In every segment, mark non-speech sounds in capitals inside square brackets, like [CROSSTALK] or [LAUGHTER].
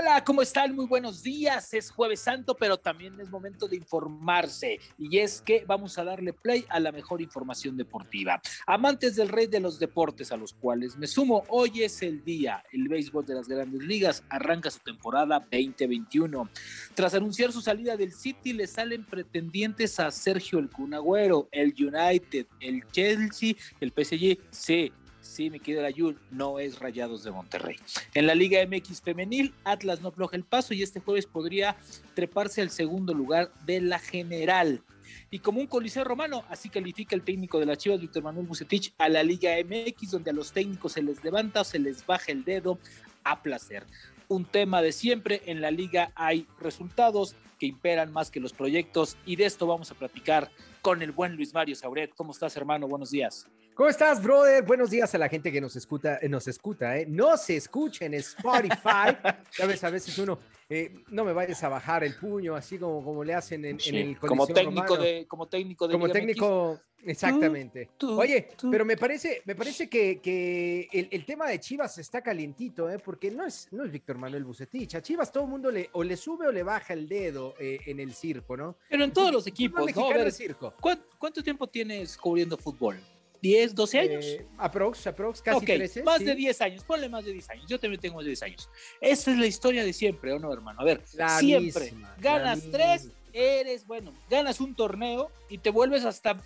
Hola, ¿cómo están? Muy buenos días. Es jueves santo, pero también es momento de informarse. Y es que vamos a darle play a la mejor información deportiva. Amantes del rey de los deportes, a los cuales me sumo, hoy es el día. El béisbol de las grandes ligas arranca su temporada 2021. Tras anunciar su salida del City, le salen pretendientes a Sergio El Cunagüero, el United, el Chelsea, el PSG. Sí, Sí, mi querido Ayun, no es Rayados de Monterrey. En la Liga MX femenil, Atlas no afloja el paso y este jueves podría treparse al segundo lugar de la general. Y como un coliseo romano, así califica el técnico de las Chivas, Víctor Manuel Bucetich, a la Liga MX, donde a los técnicos se les levanta o se les baja el dedo a placer. Un tema de siempre, en la liga hay resultados que imperan más que los proyectos y de esto vamos a platicar con el buen Luis Mario Sauret. ¿Cómo estás, hermano? Buenos días. ¿Cómo estás, brother? Buenos días a la gente que nos escucha, eh, nos escucha, ¿eh? No se escucha en Spotify. [LAUGHS] Sabes, a veces uno, eh, no me vayas a bajar el puño, así como, como le hacen en, el como técnico de Como técnico de Como técnico, exactamente. Oye, pero me parece, me parece que, que el, tema de Chivas está calientito, ¿eh? Porque no es, no es Víctor Manuel Bucetich. A Chivas todo el mundo le, o le sube o le baja el dedo eh, en el circo, ¿no? Pero en todos los equipos, ¿no? A circo. ¿Cuánto tiempo tienes cubriendo fútbol? 10, 12 años. Eh, aprox, aprox, casi okay, Más de 10 años, ponle más de 10 años. Yo también tengo más de 10 años. Esa es la historia de siempre, ¿o no, hermano? A ver, siempre ganas 3, eres, bueno, ganas un torneo y te vuelves hasta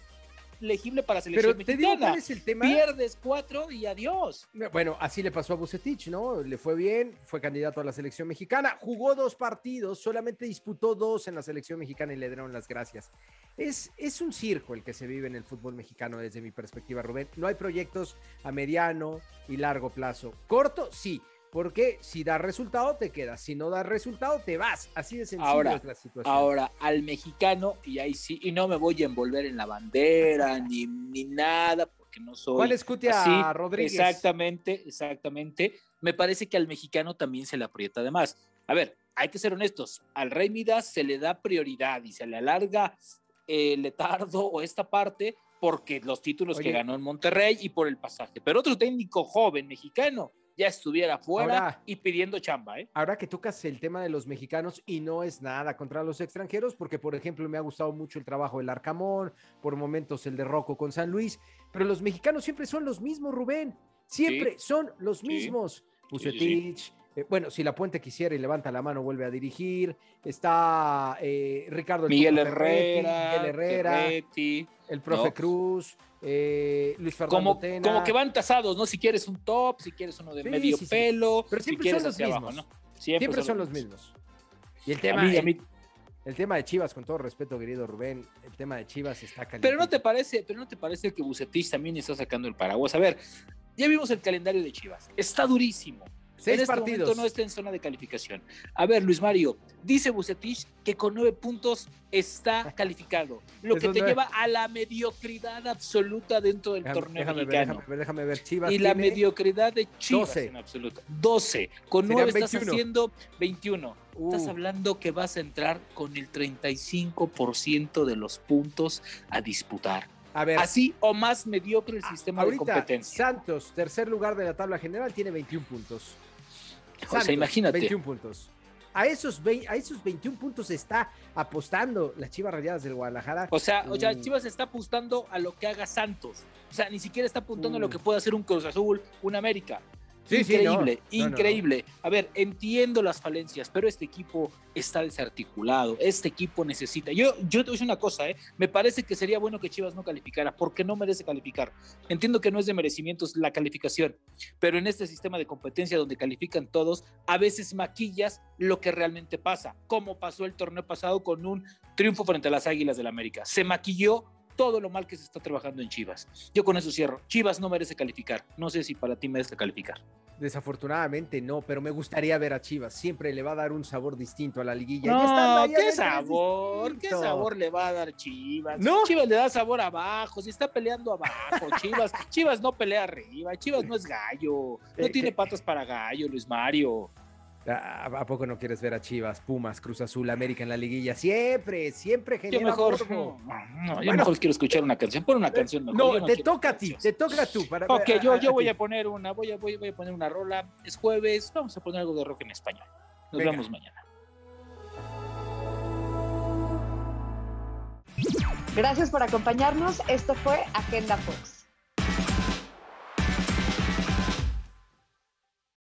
legible para selección Pero te digo cuál es el tema. Pierdes cuatro y adiós. Bueno, así le pasó a Bucetich, ¿no? Le fue bien, fue candidato a la selección mexicana, jugó dos partidos, solamente disputó dos en la selección mexicana y le dieron las gracias. Es, es un circo el que se vive en el fútbol mexicano desde mi perspectiva, Rubén. No hay proyectos a mediano y largo plazo. Corto, sí, porque si da resultado te quedas, si no da resultado te vas, así de sencillo ahora, es la situación. Ahora, al mexicano, y ahí sí, y no me voy a envolver en la bandera [LAUGHS] ni, ni nada, porque no soy... ¿Cuál es Cutia Rodríguez? Exactamente, exactamente. Me parece que al mexicano también se le aprieta además. A ver, hay que ser honestos, al Rey Midas se le da prioridad y se le alarga el letardo o esta parte porque los títulos que ganó en Monterrey y por el pasaje. Pero otro técnico joven mexicano ya estuviera fuera y pidiendo chamba. ¿eh? Ahora que tocas el tema de los mexicanos y no es nada contra los extranjeros, porque por ejemplo me ha gustado mucho el trabajo del Arcamón, por momentos el de Rocco con San Luis, pero los mexicanos siempre son los mismos, Rubén, siempre son los mismos. Eh, bueno, si la Puente quisiera y levanta la mano, vuelve a dirigir. Está eh, Ricardo Miguel Herrera, Miguel Herrera, el profe Cruz, eh, Luis Fernando como, como que van tasados, ¿no? Si quieres un top, si quieres uno de medio pelo, pero siempre son los mismos. Siempre, son, los mismos. Y el tema, el, tema de Chivas, con todo respeto, querido Rubén, el tema de Chivas está caliente. Pero no te parece, pero no te parece que Bucetich también está sacando el paraguas. A ver, ya vimos el calendario de Chivas. Está durísimo. Seis en este partidos. momento no está en zona de calificación. A ver, Luis Mario, dice Bucetich que con nueve puntos está calificado, lo que te lleva a la mediocridad absoluta dentro del torneo déjame mexicano. Ver, déjame, ver, Chivas. Y la mediocridad de Chivas 12. en absoluto. 12. Con nueve estás haciendo 21. Uh. Estás hablando que vas a entrar con el 35% de los puntos a disputar. A ver, Así o más mediocre el sistema ahorita, de competencia. Santos, tercer lugar de la tabla general, tiene 21 puntos. Santos, o sea, imagínate. 21 puntos. A esos, 20, a esos 21 puntos está apostando las Chivas Rayadas del Guadalajara. O sea, o sea, Chivas está apostando a lo que haga Santos. O sea, ni siquiera está apuntando uh. a lo que pueda hacer un Cruz Azul, un América. Sí, increíble, sí, no. increíble. No, no, a ver, entiendo las falencias, pero este equipo está desarticulado. Este equipo necesita. Yo, yo te voy a decir una cosa, ¿eh? Me parece que sería bueno que Chivas no calificara, porque no merece calificar. Entiendo que no es de merecimientos la calificación, pero en este sistema de competencia donde califican todos, a veces maquillas lo que realmente pasa, como pasó el torneo pasado con un triunfo frente a las Águilas del América. Se maquilló todo lo mal que se está trabajando en Chivas. Yo con eso cierro. Chivas no merece calificar. No sé si para ti merece calificar. Desafortunadamente no, pero me gustaría ver a Chivas. Siempre le va a dar un sabor distinto a la liguilla. No, ¿qué sabor? ¿Qué sabor le va a dar Chivas? ¿No? Chivas le da sabor abajo, si está peleando abajo. Chivas, [LAUGHS] Chivas no pelea arriba. Chivas no es gallo. No tiene patas para gallo, Luis Mario. ¿A, poco no quieres ver a Chivas, Pumas, Cruz Azul, América en la liguilla? Siempre, siempre genera yo mejor, No, yo mejor quiero escuchar una canción. Pon una canción No, te toca a ti, te toca a tú. Para, ok, yo, yo voy a poner una, voy a, voy, a poner una rola. Es jueves, vamos a poner algo de rock en español. Nos vemos mañana. Gracias por acompañarnos. Esto fue Agenda Fox.